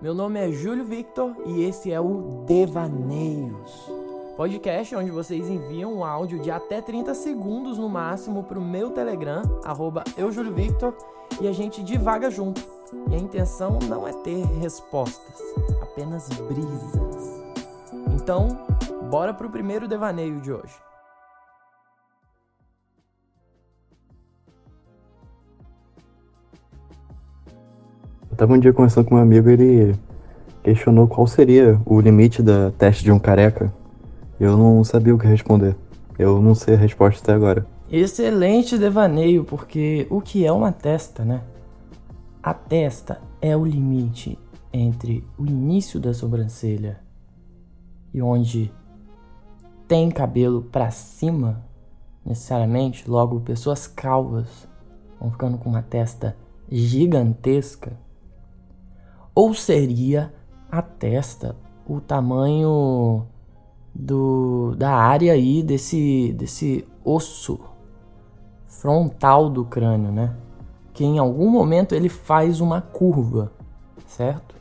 Meu nome é Júlio Victor e esse é o Devaneios. Podcast onde vocês enviam um áudio de até 30 segundos no máximo para o meu Telegram, arroba eujúliovictor, e a gente divaga junto. E a intenção não é ter respostas, apenas brisas. Então, bora pro primeiro devaneio de hoje. Tava um dia conversando com um amigo ele questionou qual seria o limite da teste de um careca. Eu não sabia o que responder. Eu não sei a resposta até agora. Excelente devaneio, porque o que é uma testa, né? A testa é o limite entre o início da sobrancelha e onde tem cabelo para cima, necessariamente, logo pessoas calvas vão ficando com uma testa gigantesca ou seria a testa o tamanho do, da área aí desse, desse osso frontal do crânio, né? Que em algum momento ele faz uma curva, certo?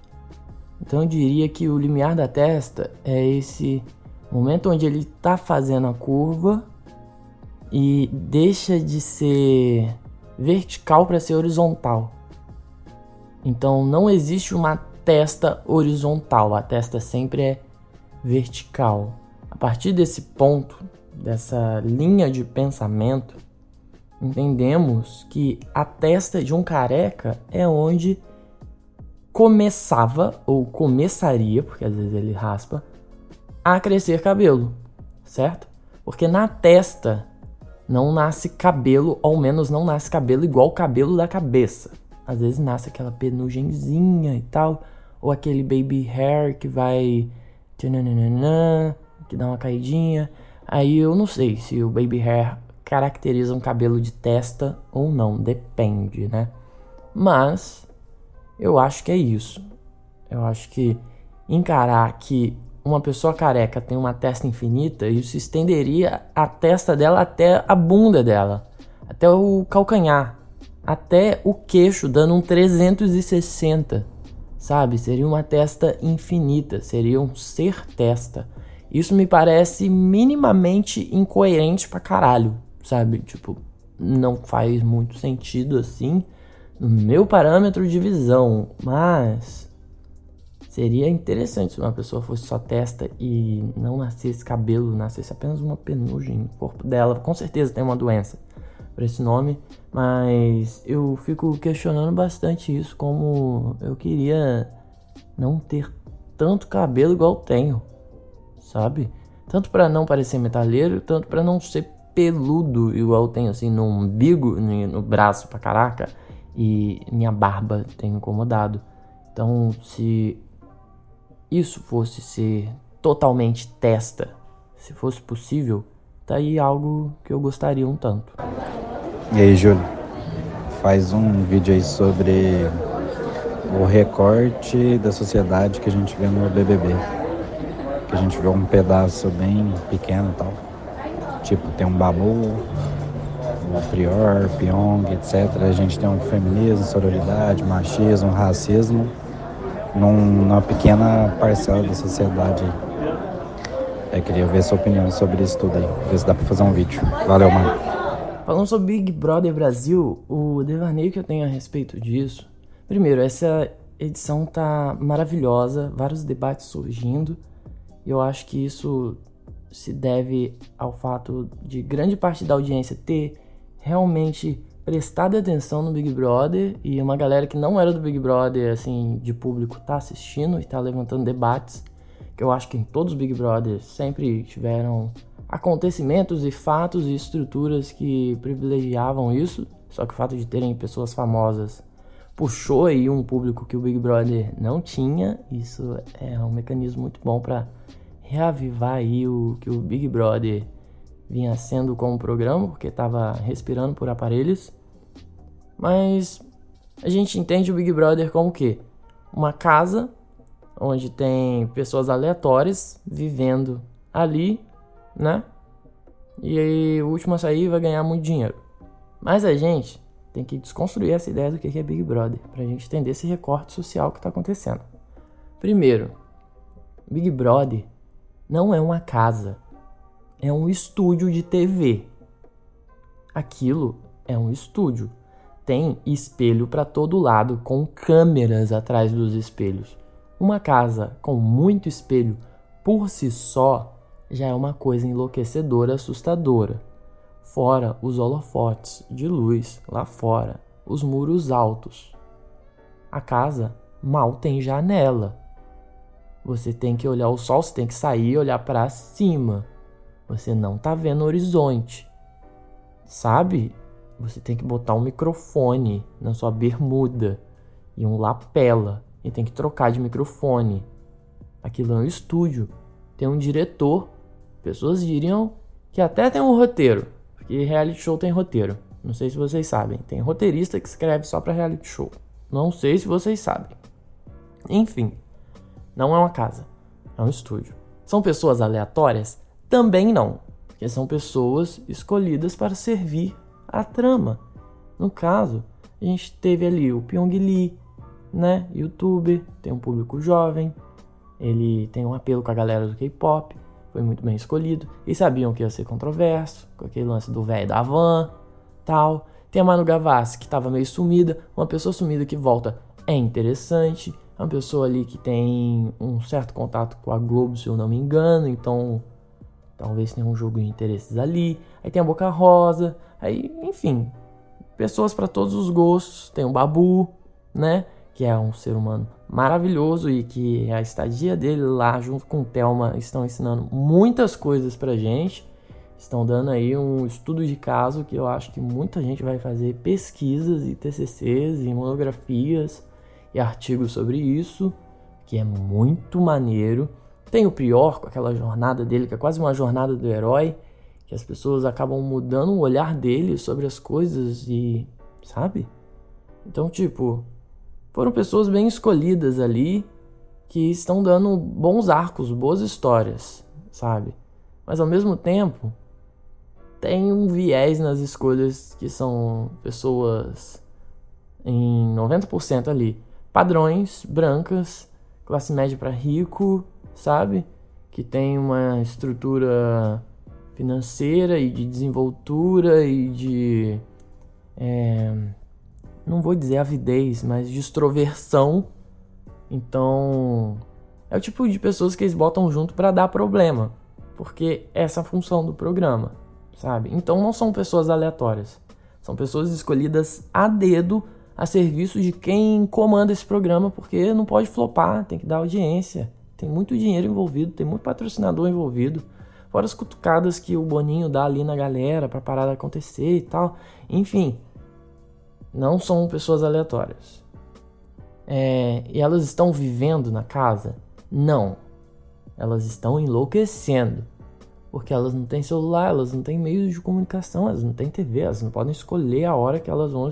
Então eu diria que o limiar da testa é esse momento onde ele está fazendo a curva e deixa de ser vertical para ser horizontal. Então não existe uma testa horizontal, a testa sempre é vertical. A partir desse ponto, dessa linha de pensamento, entendemos que a testa de um careca é onde começava ou começaria, porque às vezes ele raspa, a crescer cabelo, certo? Porque na testa não nasce cabelo, ou ao menos não nasce cabelo igual o cabelo da cabeça. Às vezes nasce aquela penugenzinha e tal, ou aquele baby hair que vai que dá uma caidinha. Aí eu não sei se o baby hair caracteriza um cabelo de testa ou não, depende, né? Mas eu acho que é isso. Eu acho que encarar que uma pessoa careca tem uma testa infinita, isso estenderia a testa dela até a bunda dela, até o calcanhar até o queixo, dando um 360, sabe? Seria uma testa infinita, seria um ser testa. Isso me parece minimamente incoerente pra caralho, sabe? Tipo, não faz muito sentido assim no meu parâmetro de visão, mas seria interessante se uma pessoa fosse só testa e não nascesse cabelo, nascesse apenas uma penugem no corpo dela. Com certeza tem uma doença para esse nome, mas eu fico questionando bastante isso, como eu queria não ter tanto cabelo igual tenho, sabe? Tanto para não parecer metalheiro, tanto para não ser peludo igual tenho assim no umbigo, no braço pra caraca, e minha barba tem incomodado. Então, se isso fosse ser totalmente testa, se fosse possível, tá aí algo que eu gostaria um tanto. E aí, Júlio? Faz um vídeo aí sobre o recorte da sociedade que a gente vê no BBB. Que a gente vê um pedaço bem pequeno e tal. Tipo, tem um Babu, o Prior, Pyong, etc. A gente tem um feminismo, sororidade, machismo, racismo num, numa pequena parcela da sociedade. Eu queria ver sua opinião sobre isso tudo aí. Ver se dá pra fazer um vídeo. Valeu, mano. Falando sobre Big Brother Brasil, o devaneio que eu tenho a respeito disso. Primeiro, essa edição tá maravilhosa, vários debates surgindo. Eu acho que isso se deve ao fato de grande parte da audiência ter realmente prestado atenção no Big Brother e uma galera que não era do Big Brother, assim, de público, tá assistindo e tá levantando debates. Que eu acho que em todos os Big Brothers sempre tiveram acontecimentos e fatos e estruturas que privilegiavam isso, só que o fato de terem pessoas famosas puxou aí um público que o Big Brother não tinha. Isso é um mecanismo muito bom para reavivar aí o que o Big Brother vinha sendo como programa, porque estava respirando por aparelhos. Mas a gente entende o Big Brother como o quê? Uma casa onde tem pessoas aleatórias vivendo ali né? E aí o último a sair vai ganhar muito dinheiro. Mas a gente tem que desconstruir essa ideia do que é Big Brother, pra gente entender esse recorte social que tá acontecendo. Primeiro, Big Brother não é uma casa, é um estúdio de TV. Aquilo é um estúdio. Tem espelho para todo lado, com câmeras atrás dos espelhos. Uma casa com muito espelho por si só já é uma coisa enlouquecedora, assustadora. Fora os holofotes de luz lá fora, os muros altos. A casa mal tem janela. Você tem que olhar o sol, você tem que sair e olhar para cima. Você não tá vendo o horizonte. Sabe? Você tem que botar um microfone na sua bermuda e um lapela e tem que trocar de microfone. Aquilo é um estúdio. Tem um diretor. Pessoas diriam que até tem um roteiro, porque reality show tem roteiro. Não sei se vocês sabem. Tem roteirista que escreve só para reality show. Não sei se vocês sabem. Enfim, não é uma casa, é um estúdio. São pessoas aleatórias? Também não, porque são pessoas escolhidas para servir a trama. No caso, a gente teve ali o Pyong Lee, né, youtuber, tem um público jovem, ele tem um apelo com a galera do K-pop, foi muito bem escolhido. E sabiam que ia ser controverso, com aquele lance do velho da van, tal. Tem a Manu Gavassi, que estava meio sumida, uma pessoa sumida que volta é interessante. É uma pessoa ali que tem um certo contato com a Globo, se eu não me engano, então talvez tenha um jogo de interesses ali. Aí tem a Boca Rosa, aí, enfim, pessoas para todos os gostos. Tem o Babu, né? Que é um ser humano maravilhoso e que a estadia dele lá junto com o Thelma estão ensinando muitas coisas pra gente. Estão dando aí um estudo de caso que eu acho que muita gente vai fazer pesquisas e TCCs e monografias e artigos sobre isso, que é muito maneiro. Tem o Prior com aquela jornada dele, que é quase uma jornada do herói, que as pessoas acabam mudando o olhar dele sobre as coisas e, sabe? Então, tipo, foram pessoas bem escolhidas ali que estão dando bons arcos, boas histórias, sabe? Mas ao mesmo tempo, tem um viés nas escolhas que são pessoas em 90% ali, padrões, brancas, classe média para rico, sabe? Que tem uma estrutura financeira e de desenvoltura e de é, não vou dizer avidez, mas de extroversão. Então, é o tipo de pessoas que eles botam junto para dar problema, porque essa é a função do programa, sabe? Então não são pessoas aleatórias. São pessoas escolhidas a dedo a serviço de quem comanda esse programa, porque não pode flopar, tem que dar audiência. Tem muito dinheiro envolvido, tem muito patrocinador envolvido. Fora as cutucadas que o Boninho dá ali na galera pra parar de acontecer e tal. Enfim, não são pessoas aleatórias. É, e elas estão vivendo na casa? Não. Elas estão enlouquecendo. Porque elas não têm celular, elas não têm meios de comunicação, elas não têm TV, elas não podem escolher a hora que elas vão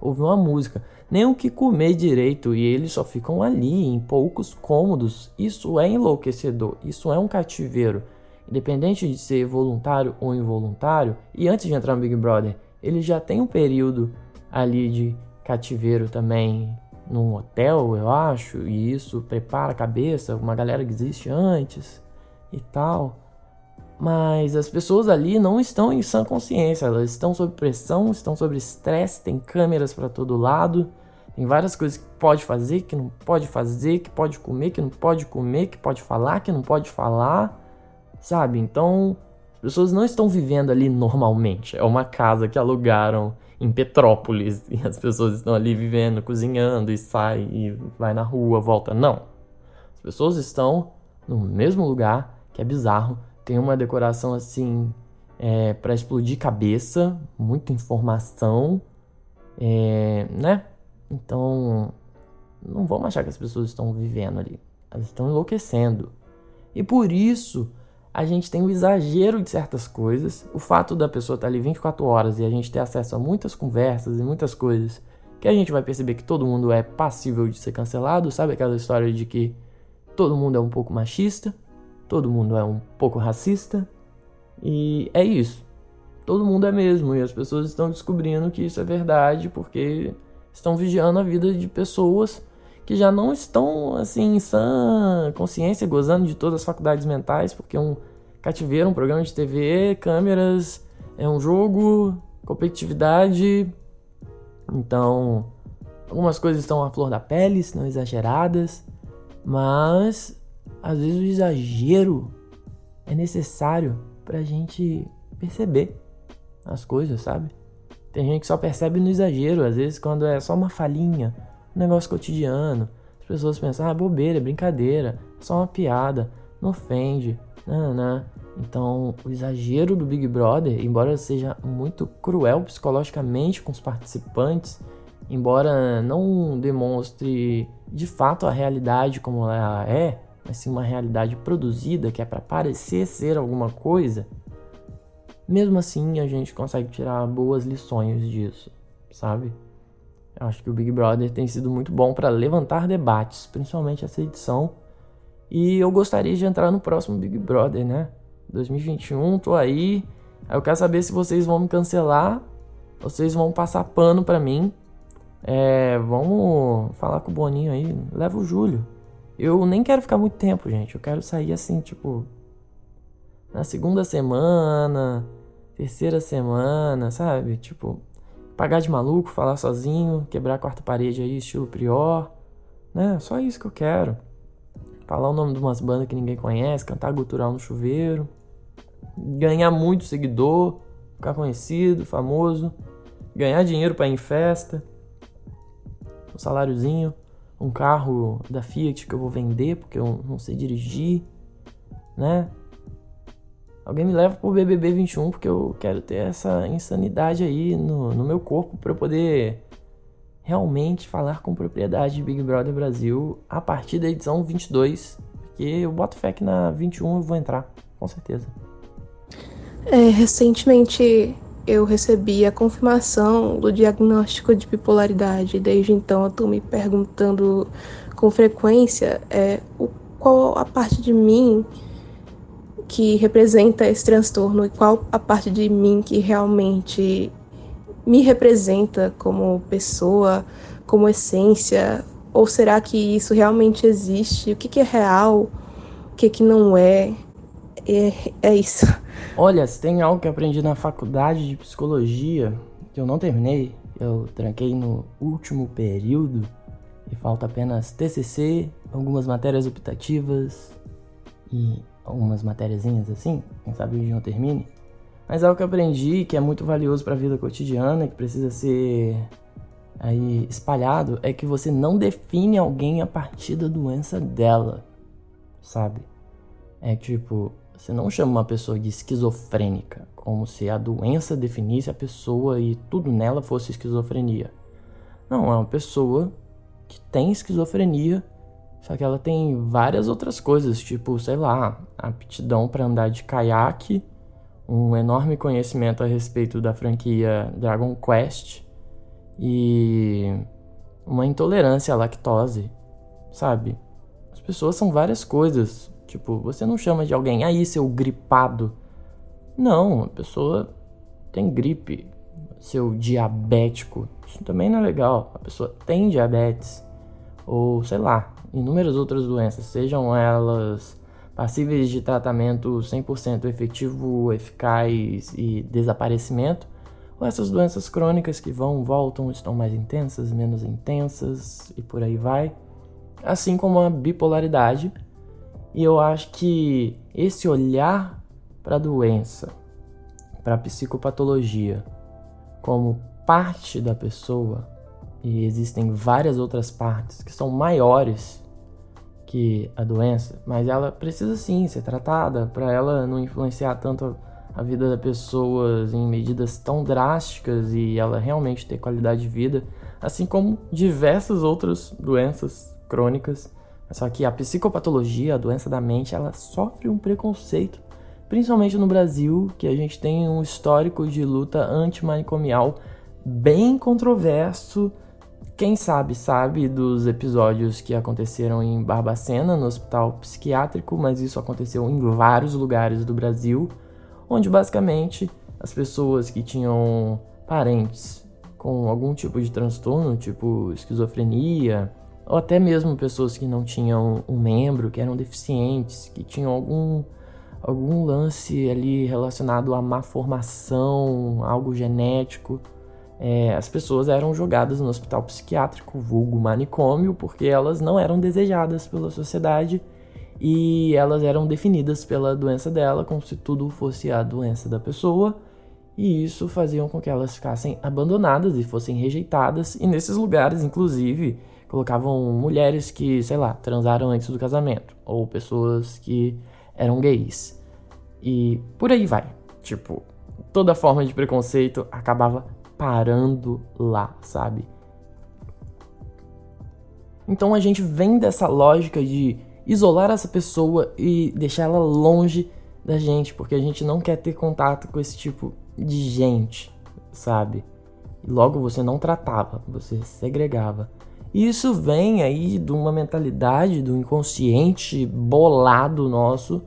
ouvir uma música. Nem o que comer direito e eles só ficam ali em poucos cômodos. Isso é enlouquecedor, isso é um cativeiro. Independente de ser voluntário ou involuntário, e antes de entrar no Big Brother, ele já tem um período ali de cativeiro também num hotel, eu acho, e isso prepara a cabeça, uma galera que existe antes e tal. Mas as pessoas ali não estão em sã consciência, elas estão sob pressão, estão sob estresse, tem câmeras para todo lado, tem várias coisas que pode fazer, que não pode fazer, que pode comer, que não pode comer, que pode falar, que não pode falar, sabe? Então, as pessoas não estão vivendo ali normalmente. É uma casa que alugaram em Petrópolis e as pessoas estão ali vivendo, cozinhando e sai e vai na rua, volta. Não. As pessoas estão no mesmo lugar, que é bizarro. Tem uma decoração assim é, para explodir cabeça, muita informação, é, né? Então, não vamos achar que as pessoas estão vivendo ali. Elas estão enlouquecendo. E por isso a gente tem o exagero de certas coisas, o fato da pessoa estar ali 24 horas e a gente ter acesso a muitas conversas e muitas coisas que a gente vai perceber que todo mundo é passível de ser cancelado, sabe aquela história de que todo mundo é um pouco machista, todo mundo é um pouco racista, e é isso. Todo mundo é mesmo, e as pessoas estão descobrindo que isso é verdade porque estão vigiando a vida de pessoas que já não estão assim em sã consciência, gozando de todas as faculdades mentais, porque um cativeiro, um programa de TV, câmeras, é um jogo, competitividade. Então, algumas coisas estão à flor da pele, se não exageradas, mas às vezes o exagero é necessário pra gente perceber as coisas, sabe? Tem gente que só percebe no exagero, às vezes quando é só uma falhinha, um negócio cotidiano. As pessoas pensam, ah, bobeira, brincadeira, só uma piada, não ofende, não. Então, o exagero do Big Brother, embora seja muito cruel psicologicamente com os participantes, embora não demonstre de fato a realidade como ela é, mas sim uma realidade produzida que é para parecer ser alguma coisa, mesmo assim a gente consegue tirar boas lições disso, sabe? Eu acho que o Big Brother tem sido muito bom para levantar debates, principalmente essa edição. E eu gostaria de entrar no próximo Big Brother, né? 2021, tô aí. Eu quero saber se vocês vão me cancelar, vocês vão passar pano para mim. É, vamos falar com o Boninho aí, leva o Júlio. Eu nem quero ficar muito tempo, gente. Eu quero sair assim, tipo, na segunda semana, terceira semana, sabe? Tipo, pagar de maluco, falar sozinho, quebrar a quarta parede aí, estilo Prior, né? Só isso que eu quero. Falar o nome de umas bandas que ninguém conhece, cantar gutural no chuveiro, ganhar muito seguidor, ficar conhecido, famoso, ganhar dinheiro para ir em festa, um saláriozinho, um carro da Fiat que eu vou vender porque eu não sei dirigir, né? Alguém me leva pro BBB 21 porque eu quero ter essa insanidade aí no, no meu corpo para eu poder realmente falar com propriedade de Big Brother Brasil a partir da edição 22. Porque eu boto fé que na 21 eu vou entrar, com certeza. É, recentemente eu recebi a confirmação do diagnóstico de bipolaridade. Desde então eu tô me perguntando com frequência é, o, qual a parte de mim que representa esse transtorno e qual a parte de mim que realmente me representa como pessoa, como essência? Ou será que isso realmente existe? O que, que é real? O que, que não é? é? É isso. Olha, se tem algo que aprendi na faculdade de psicologia, que eu não terminei, eu tranquei no último período e falta apenas TCC, algumas matérias optativas e algumas matériazinhas assim, quem sabe hoje não termine. Mas algo que eu aprendi que é muito valioso para a vida cotidiana, que precisa ser aí espalhado, é que você não define alguém a partir da doença dela, sabe? É tipo, você não chama uma pessoa de esquizofrênica, como se a doença definisse a pessoa e tudo nela fosse esquizofrenia. Não, é uma pessoa que tem esquizofrenia só que ela tem várias outras coisas, tipo, sei lá, aptidão para andar de caiaque, um enorme conhecimento a respeito da franquia Dragon Quest e uma intolerância à lactose, sabe? As pessoas são várias coisas. Tipo, você não chama de alguém aí seu gripado. Não, a pessoa tem gripe, seu diabético. Isso também não é legal. A pessoa tem diabetes ou sei lá, inúmeras outras doenças, sejam elas passíveis de tratamento 100% efetivo, eficaz e desaparecimento, ou essas doenças crônicas que vão, voltam, estão mais intensas, menos intensas e por aí vai, assim como a bipolaridade. E eu acho que esse olhar para a doença, para a psicopatologia, como parte da pessoa, e existem várias outras partes que são maiores que a doença, mas ela precisa sim ser tratada para ela não influenciar tanto a vida das pessoas em medidas tão drásticas e ela realmente ter qualidade de vida, assim como diversas outras doenças crônicas. Só que a psicopatologia, a doença da mente, ela sofre um preconceito, principalmente no Brasil, que a gente tem um histórico de luta antimanicomial bem controverso quem sabe, sabe dos episódios que aconteceram em Barbacena, no hospital psiquiátrico, mas isso aconteceu em vários lugares do Brasil, onde basicamente as pessoas que tinham parentes com algum tipo de transtorno, tipo esquizofrenia ou até mesmo pessoas que não tinham um membro, que eram deficientes, que tinham algum algum lance ali relacionado à má formação, algo genético. É, as pessoas eram jogadas no hospital psiquiátrico, vulgo manicômio, porque elas não eram desejadas pela sociedade e elas eram definidas pela doença dela, como se tudo fosse a doença da pessoa, e isso fazia com que elas ficassem abandonadas e fossem rejeitadas, e nesses lugares, inclusive, colocavam mulheres que, sei lá, transaram antes do casamento, ou pessoas que eram gays. E por aí vai. Tipo, toda forma de preconceito acabava parando lá, sabe? Então a gente vem dessa lógica de isolar essa pessoa e deixar ela longe da gente, porque a gente não quer ter contato com esse tipo de gente, sabe? E logo você não tratava, você segregava. E isso vem aí de uma mentalidade do inconsciente bolado nosso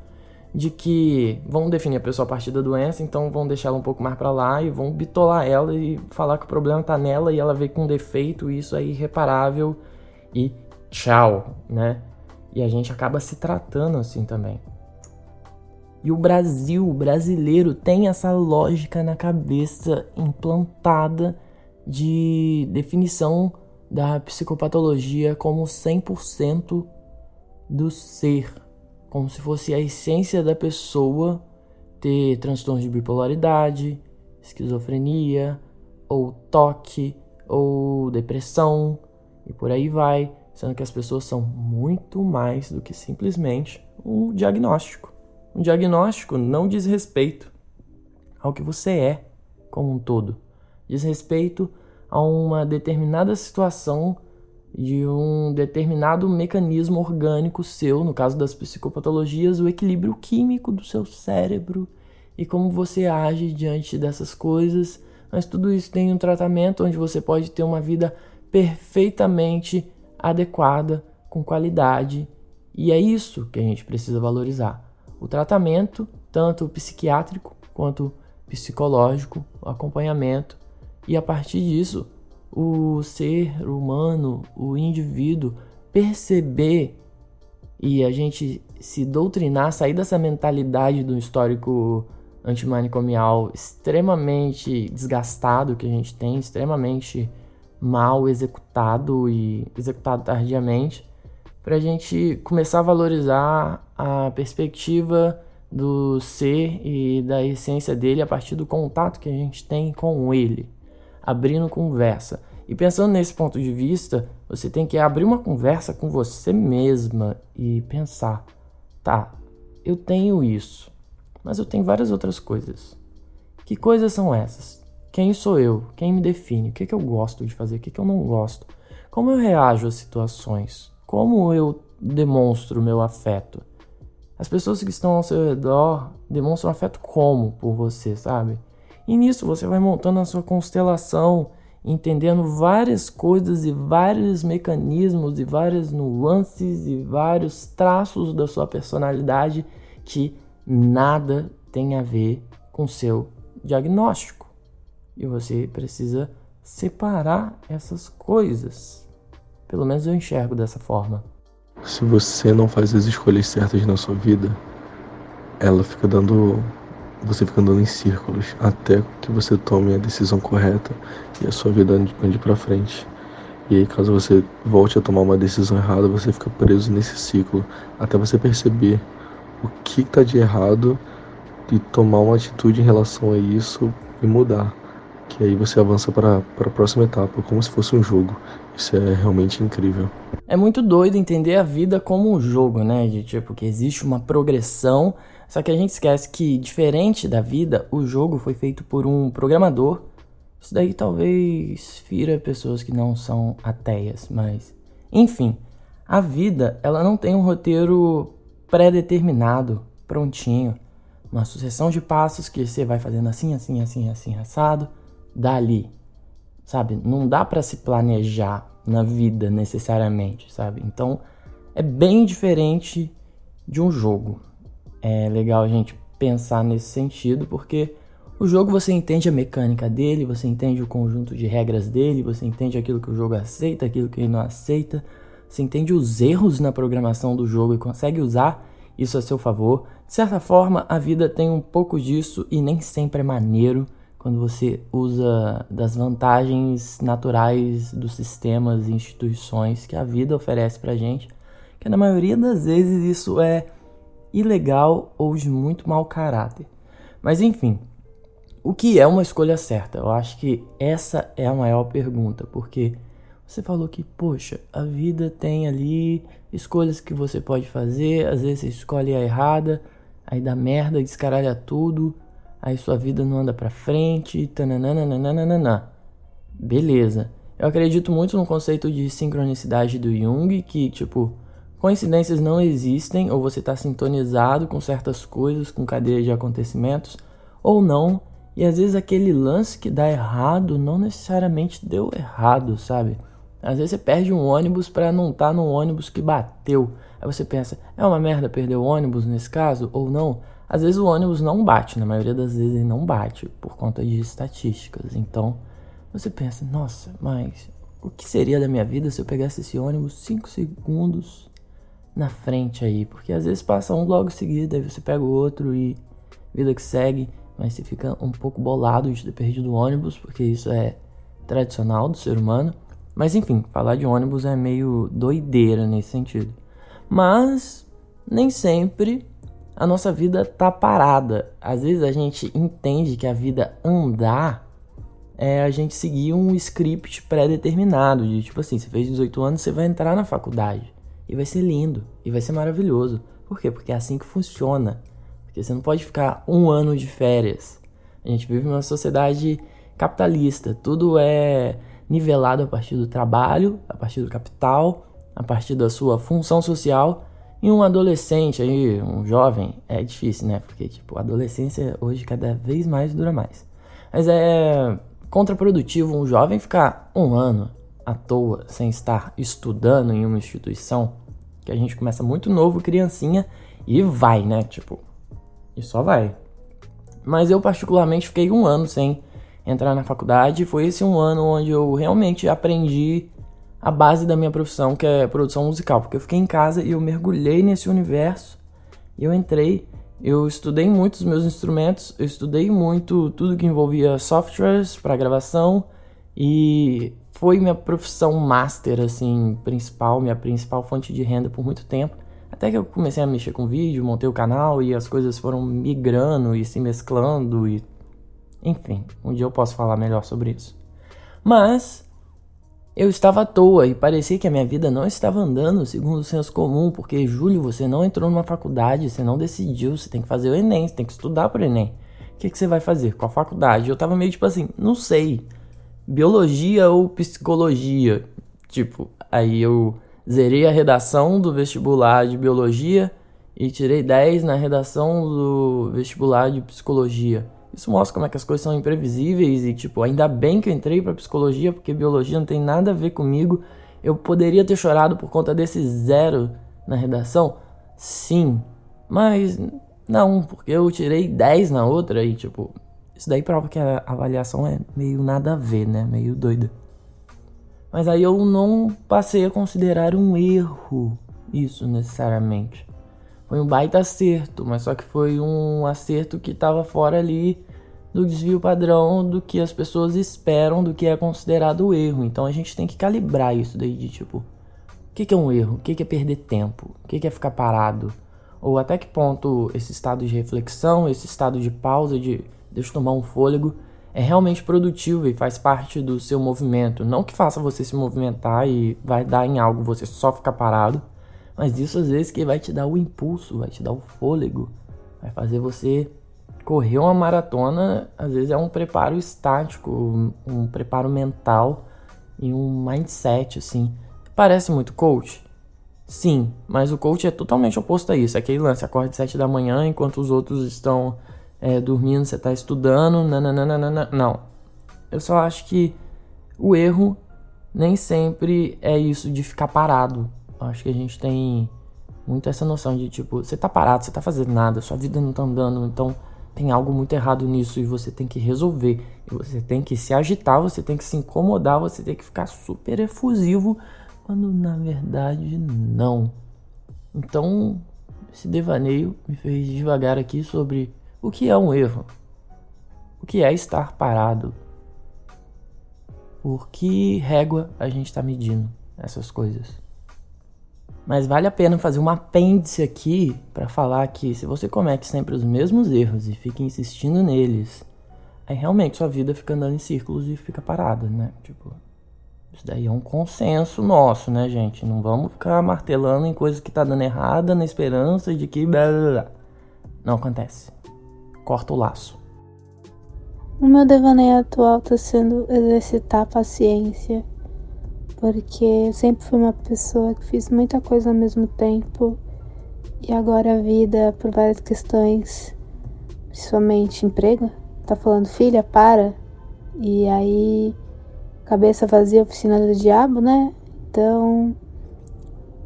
de que vão definir a pessoa a partir da doença, então vão deixar ela um pouco mais para lá e vão bitolar ela e falar que o problema tá nela e ela veio com um defeito, e isso é irreparável e tchau, né? E a gente acaba se tratando assim também. E o Brasil, o brasileiro, tem essa lógica na cabeça implantada de definição da psicopatologia como 100% do ser, como se fosse a essência da pessoa ter transtornos de bipolaridade, esquizofrenia, ou toque, ou depressão, e por aí vai sendo que as pessoas são muito mais do que simplesmente um diagnóstico. Um diagnóstico não diz respeito ao que você é como um todo, diz respeito a uma determinada situação de um determinado mecanismo orgânico seu, no caso das psicopatologias, o equilíbrio químico do seu cérebro e como você age diante dessas coisas. Mas tudo isso tem um tratamento onde você pode ter uma vida perfeitamente adequada, com qualidade, e é isso que a gente precisa valorizar. O tratamento, tanto psiquiátrico quanto psicológico, o acompanhamento, e a partir disso, o ser humano, o indivíduo, perceber e a gente se doutrinar, sair dessa mentalidade do histórico antimanicomial extremamente desgastado que a gente tem, extremamente mal executado e executado tardiamente, para a gente começar a valorizar a perspectiva do ser e da essência dele a partir do contato que a gente tem com ele, abrindo conversa. E pensando nesse ponto de vista, você tem que abrir uma conversa com você mesma e pensar: tá, eu tenho isso, mas eu tenho várias outras coisas. Que coisas são essas? Quem sou eu? Quem me define? O que, que eu gosto de fazer? O que, que eu não gosto? Como eu reajo às situações? Como eu demonstro meu afeto? As pessoas que estão ao seu redor demonstram afeto como por você, sabe? E nisso você vai montando a sua constelação, entendendo várias coisas e vários mecanismos e várias nuances e vários traços da sua personalidade que nada tem a ver com seu diagnóstico. E você precisa separar essas coisas. Pelo menos eu enxergo dessa forma. Se você não faz as escolhas certas na sua vida, ela fica dando. Você fica andando em círculos até que você tome a decisão correta e a sua vida ande, para frente. E aí, caso você volte a tomar uma decisão errada, você fica preso nesse ciclo até você perceber o que está de errado e tomar uma atitude em relação a isso e mudar que aí você avança para a próxima etapa, como se fosse um jogo. Isso é realmente incrível. É muito doido entender a vida como um jogo, né? De tipo, que existe uma progressão, só que a gente esquece que, diferente da vida, o jogo foi feito por um programador. Isso daí talvez fira pessoas que não são ateias, mas. Enfim, a vida, ela não tem um roteiro pré-determinado, prontinho. Uma sucessão de passos que você vai fazendo assim, assim, assim, assim, assado dali, sabe? Não dá para se planejar na vida necessariamente, sabe? Então é bem diferente de um jogo. É legal a gente pensar nesse sentido porque o jogo você entende a mecânica dele, você entende o conjunto de regras dele, você entende aquilo que o jogo aceita, aquilo que ele não aceita. você entende os erros na programação do jogo e consegue usar isso a seu favor. De certa forma, a vida tem um pouco disso e nem sempre é maneiro quando você usa das vantagens naturais dos sistemas e instituições que a vida oferece pra gente, que na maioria das vezes isso é ilegal ou de muito mau caráter. Mas enfim, o que é uma escolha certa? Eu acho que essa é a maior pergunta, porque você falou que, poxa, a vida tem ali escolhas que você pode fazer, às vezes você escolhe a errada, aí dá merda, descaralha tudo, aí sua vida não anda pra frente, tananana. Beleza. Eu acredito muito no conceito de sincronicidade do Jung, que, tipo, coincidências não existem, ou você está sintonizado com certas coisas, com cadeias de acontecimentos, ou não, e às vezes aquele lance que dá errado não necessariamente deu errado, sabe? Às vezes você perde um ônibus para não estar tá no ônibus que bateu. Aí você pensa, é uma merda perder o ônibus nesse caso ou não? Às vezes o ônibus não bate, na maioria das vezes ele não bate por conta de estatísticas. Então você pensa, nossa, mas o que seria da minha vida se eu pegasse esse ônibus 5 segundos na frente aí? Porque às vezes passa um logo em seguida, aí você pega o outro e vida que segue mas você fica um pouco bolado de ter perdido o ônibus, porque isso é tradicional do ser humano. Mas enfim, falar de ônibus é meio doideira nesse sentido. Mas nem sempre a nossa vida tá parada. Às vezes a gente entende que a vida andar é a gente seguir um script pré-determinado. De tipo assim, você fez 18 anos, você vai entrar na faculdade. E vai ser lindo. E vai ser maravilhoso. Por quê? Porque é assim que funciona. Porque você não pode ficar um ano de férias. A gente vive numa sociedade capitalista. Tudo é nivelado a partir do trabalho, a partir do capital, a partir da sua função social. E um adolescente aí, um jovem, é difícil, né? Porque, tipo, a adolescência hoje cada vez mais dura mais. Mas é contraprodutivo um jovem ficar um ano à toa sem estar estudando em uma instituição que a gente começa muito novo, criancinha, e vai, né? Tipo, e só vai. Mas eu, particularmente, fiquei um ano sem entrar na faculdade. Foi esse um ano onde eu realmente aprendi a base da minha profissão, que é produção musical. Porque eu fiquei em casa e eu mergulhei nesse universo. Eu entrei. Eu estudei muito os meus instrumentos, eu estudei muito tudo que envolvia softwares para gravação e foi minha profissão master assim, principal, minha principal fonte de renda por muito tempo. Até que eu comecei a mexer com vídeo, montei o canal e as coisas foram migrando e se mesclando e. Enfim, um dia eu posso falar melhor sobre isso. Mas eu estava à toa e parecia que a minha vida não estava andando segundo o senso comum, porque, Júlio, você não entrou numa faculdade, você não decidiu, você tem que fazer o Enem, você tem que estudar para o Enem. O que, que você vai fazer? Qual faculdade? Eu tava meio tipo assim, não sei. Biologia ou psicologia? Tipo, aí eu Zerei a redação do vestibular de biologia e tirei 10 na redação do vestibular de psicologia. Isso mostra como é que as coisas são imprevisíveis e tipo, ainda bem que eu entrei para psicologia porque biologia não tem nada a ver comigo. Eu poderia ter chorado por conta desse zero na redação? Sim, mas não, porque eu tirei 10 na outra e tipo, isso daí prova que a avaliação é meio nada a ver, né? Meio doida. Mas aí eu não passei a considerar um erro isso necessariamente. Foi um baita acerto, mas só que foi um acerto que estava fora ali do desvio padrão do que as pessoas esperam do que é considerado erro. Então a gente tem que calibrar isso daí de tipo, o que, que é um erro? O que, que é perder tempo? O que, que é ficar parado? Ou até que ponto esse estado de reflexão, esse estado de pausa, de deixa eu tomar um fôlego, é realmente produtivo e faz parte do seu movimento. Não que faça você se movimentar e vai dar em algo você só ficar parado, mas isso às vezes que vai te dar o impulso, vai te dar o fôlego, vai fazer você correr uma maratona, às vezes é um preparo estático, um, preparo mental e um mindset assim. Parece muito coach? Sim, mas o coach é totalmente oposto a isso. É aquele lance, acorda às 7 da manhã enquanto os outros estão é, dormindo, você está estudando, nananana. Não. Eu só acho que o erro nem sempre é isso de ficar parado. Eu acho que a gente tem muito essa noção de tipo, você tá parado, você tá fazendo nada, sua vida não tá andando, então tem algo muito errado nisso e você tem que resolver. E você tem que se agitar, você tem que se incomodar, você tem que ficar super efusivo quando na verdade não. Então, esse devaneio me fez devagar aqui sobre o que é um erro, o que é estar parado, por que régua a gente está medindo essas coisas. Mas vale a pena fazer um apêndice aqui para falar que se você comete sempre os mesmos erros e fica insistindo neles, aí realmente sua vida fica andando em círculos e fica parada, né? Tipo, isso daí é um consenso nosso, né, gente? Não vamos ficar martelando em coisas que tá dando errada na esperança de que blá, blá, blá. não acontece. Corta o laço. O meu devaneio atual tá sendo exercitar a paciência porque eu sempre fui uma pessoa que fiz muita coisa ao mesmo tempo e agora a vida, por várias questões, principalmente emprego, tá falando, filha, para. E aí, cabeça vazia, oficina do diabo, né? Então,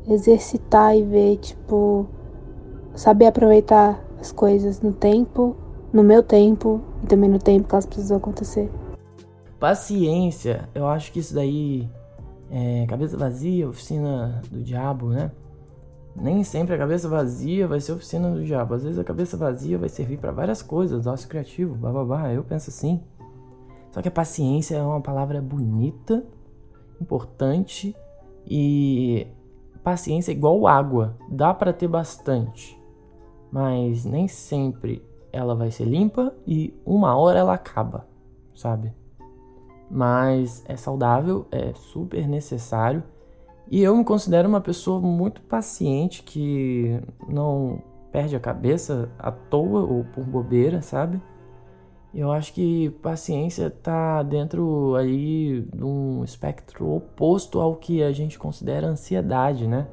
exercitar e ver, tipo, saber aproveitar as coisas no tempo, no meu tempo e também no tempo que elas precisam acontecer. Paciência, eu acho que isso daí é, cabeça vazia, oficina do diabo, né? Nem sempre a cabeça vazia vai ser oficina do diabo. Às vezes a cabeça vazia vai servir para várias coisas, ócio criativo, bababá. Eu penso assim. Só que a paciência é uma palavra bonita, importante e paciência é igual água, dá para ter bastante, mas nem sempre ela vai ser limpa e uma hora ela acaba, sabe? mas é saudável, é super necessário. E eu me considero uma pessoa muito paciente que não perde a cabeça à toa ou por bobeira, sabe? Eu acho que paciência tá dentro aí de um espectro oposto ao que a gente considera ansiedade, né?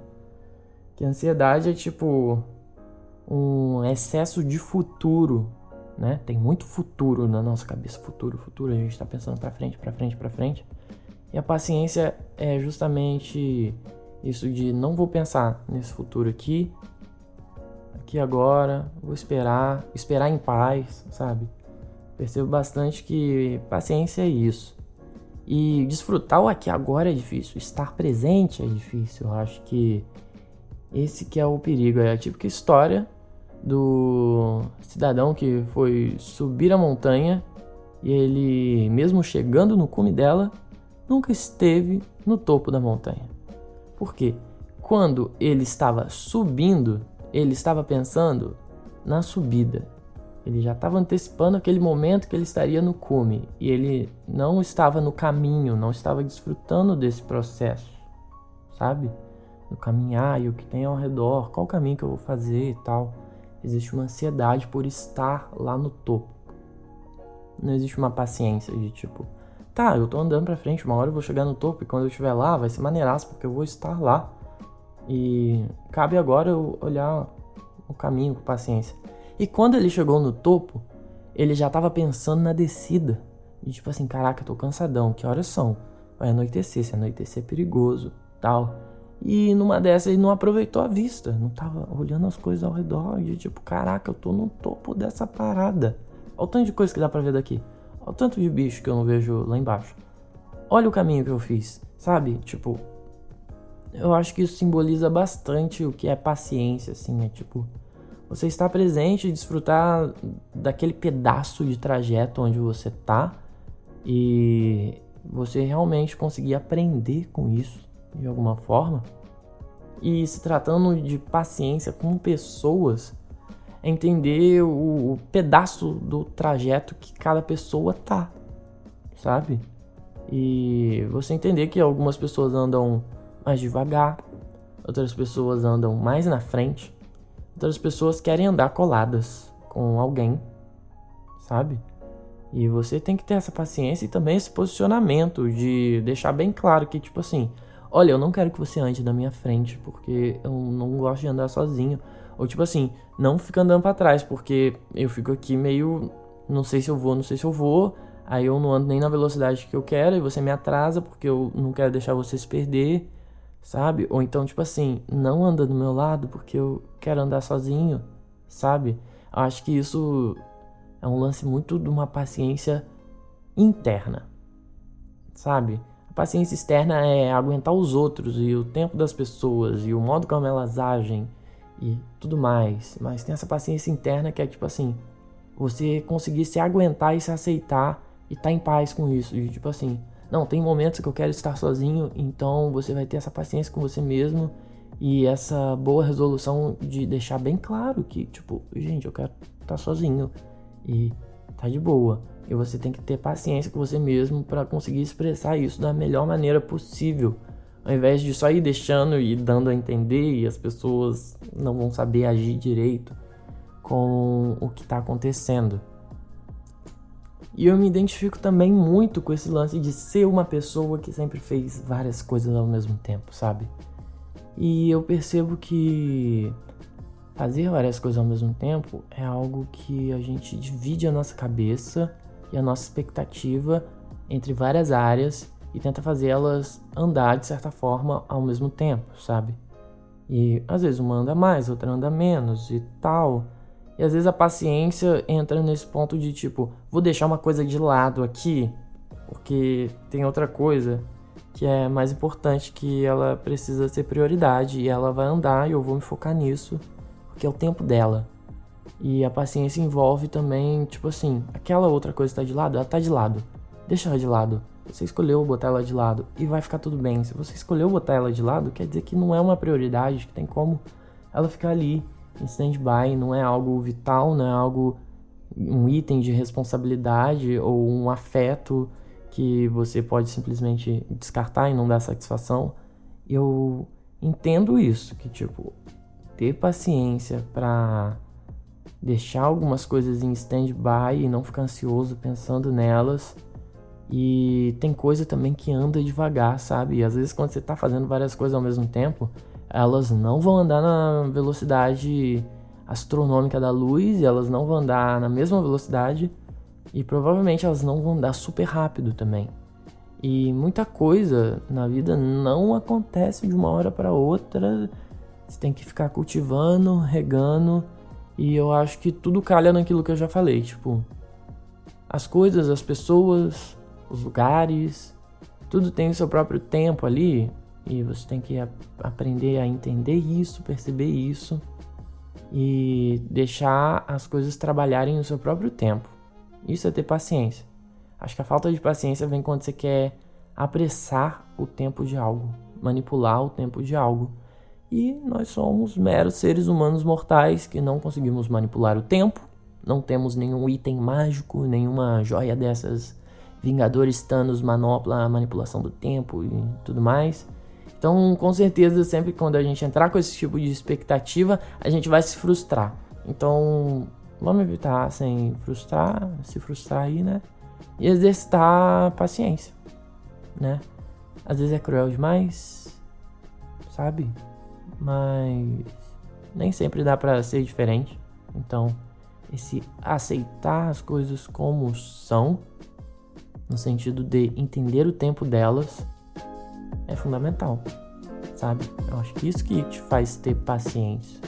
Que ansiedade é tipo um excesso de futuro, né? Tem muito futuro na nossa cabeça, futuro, futuro, a gente está pensando para frente, para frente, para frente. E a paciência é justamente isso de não vou pensar nesse futuro aqui, aqui agora, vou esperar, esperar em paz, sabe? Percebo bastante que paciência é isso. E desfrutar o aqui agora é difícil, estar presente é difícil. Eu acho que esse que é o perigo, é a típica história do cidadão que foi subir a montanha e ele, mesmo chegando no cume dela, nunca esteve no topo da montanha. Por quê? Quando ele estava subindo, ele estava pensando na subida. Ele já estava antecipando aquele momento que ele estaria no cume e ele não estava no caminho, não estava desfrutando desse processo, sabe? No caminhar e o que tem ao redor, qual caminho que eu vou fazer e tal. Existe uma ansiedade por estar lá no topo. Não existe uma paciência de tipo, tá, eu tô andando pra frente, uma hora eu vou chegar no topo e quando eu estiver lá vai ser maneiraço porque eu vou estar lá. E cabe agora eu olhar o caminho com paciência. E quando ele chegou no topo, ele já tava pensando na descida. E tipo assim, caraca, eu tô cansadão, que horas são? Vai anoitecer, se anoitecer é perigoso, tal. E numa dessas ele não aproveitou a vista, não tava olhando as coisas ao redor e tipo, caraca, eu tô no topo dessa parada. Olha o tanto de coisa que dá pra ver daqui. Olha o tanto de bicho que eu não vejo lá embaixo. Olha o caminho que eu fiz, sabe? Tipo, eu acho que isso simboliza bastante o que é paciência, assim, é tipo, você estar presente e desfrutar daquele pedaço de trajeto onde você tá e você realmente conseguir aprender com isso de alguma forma. E se tratando de paciência com pessoas, é entender o, o pedaço do trajeto que cada pessoa tá, sabe? E você entender que algumas pessoas andam mais devagar, outras pessoas andam mais na frente, outras pessoas querem andar coladas com alguém, sabe? E você tem que ter essa paciência e também esse posicionamento de deixar bem claro que, tipo assim, Olha, eu não quero que você ande na minha frente, porque eu não gosto de andar sozinho. Ou tipo assim, não fica andando para trás, porque eu fico aqui meio. Não sei se eu vou, não sei se eu vou. Aí eu não ando nem na velocidade que eu quero e você me atrasa porque eu não quero deixar você se perder, sabe? Ou então, tipo assim, não anda do meu lado porque eu quero andar sozinho, sabe? Eu acho que isso é um lance muito de uma paciência interna, sabe? Paciência externa é aguentar os outros e o tempo das pessoas e o modo como elas agem e tudo mais. Mas tem essa paciência interna que é tipo assim, você conseguir se aguentar e se aceitar e tá em paz com isso. E tipo assim, não, tem momentos que eu quero estar sozinho, então você vai ter essa paciência com você mesmo e essa boa resolução de deixar bem claro que, tipo, gente, eu quero estar sozinho e tá de boa. E você tem que ter paciência com você mesmo para conseguir expressar isso da melhor maneira possível. Ao invés de só ir deixando e dando a entender e as pessoas não vão saber agir direito com o que está acontecendo. E eu me identifico também muito com esse lance de ser uma pessoa que sempre fez várias coisas ao mesmo tempo, sabe? E eu percebo que fazer várias coisas ao mesmo tempo é algo que a gente divide a nossa cabeça e a nossa expectativa entre várias áreas e tenta fazer elas andar de certa forma ao mesmo tempo, sabe? E às vezes uma anda mais, outra anda menos e tal. E às vezes a paciência entra nesse ponto de tipo, vou deixar uma coisa de lado aqui, porque tem outra coisa que é mais importante que ela precisa ser prioridade e ela vai andar e eu vou me focar nisso, porque é o tempo dela. E a paciência envolve também, tipo assim, aquela outra coisa que tá de lado, ela tá de lado. Deixa ela de lado. Você escolheu botar ela de lado e vai ficar tudo bem. Se você escolheu botar ela de lado, quer dizer que não é uma prioridade, que tem como ela ficar ali em stand-by, não é algo vital, não é algo um item de responsabilidade ou um afeto que você pode simplesmente descartar e não dar satisfação. Eu entendo isso, que tipo, ter paciência para deixar algumas coisas em stand-by e não ficar ansioso pensando nelas. E tem coisa também que anda devagar, sabe? E às vezes quando você tá fazendo várias coisas ao mesmo tempo, elas não vão andar na velocidade astronômica da luz, elas não vão andar na mesma velocidade, e provavelmente elas não vão andar super rápido também. E muita coisa na vida não acontece de uma hora para outra. Você tem que ficar cultivando, regando, e eu acho que tudo calha naquilo que eu já falei, tipo, as coisas, as pessoas, os lugares, tudo tem o seu próprio tempo ali, e você tem que aprender a entender isso, perceber isso e deixar as coisas trabalharem no seu próprio tempo. Isso é ter paciência. Acho que a falta de paciência vem quando você quer apressar o tempo de algo, manipular o tempo de algo. E nós somos meros seres humanos mortais que não conseguimos manipular o tempo, não temos nenhum item mágico, nenhuma joia dessas Vingadores, Thanos, Manopla, manipulação do tempo e tudo mais. Então, com certeza, sempre quando a gente entrar com esse tipo de expectativa, a gente vai se frustrar. Então, vamos evitar sem frustrar, se frustrar aí, né? E exercitar paciência, né? Às vezes é cruel demais, sabe? Mas nem sempre dá para ser diferente. Então, esse aceitar as coisas como são, no sentido de entender o tempo delas é fundamental, sabe? Eu acho que isso que te faz ter paciência.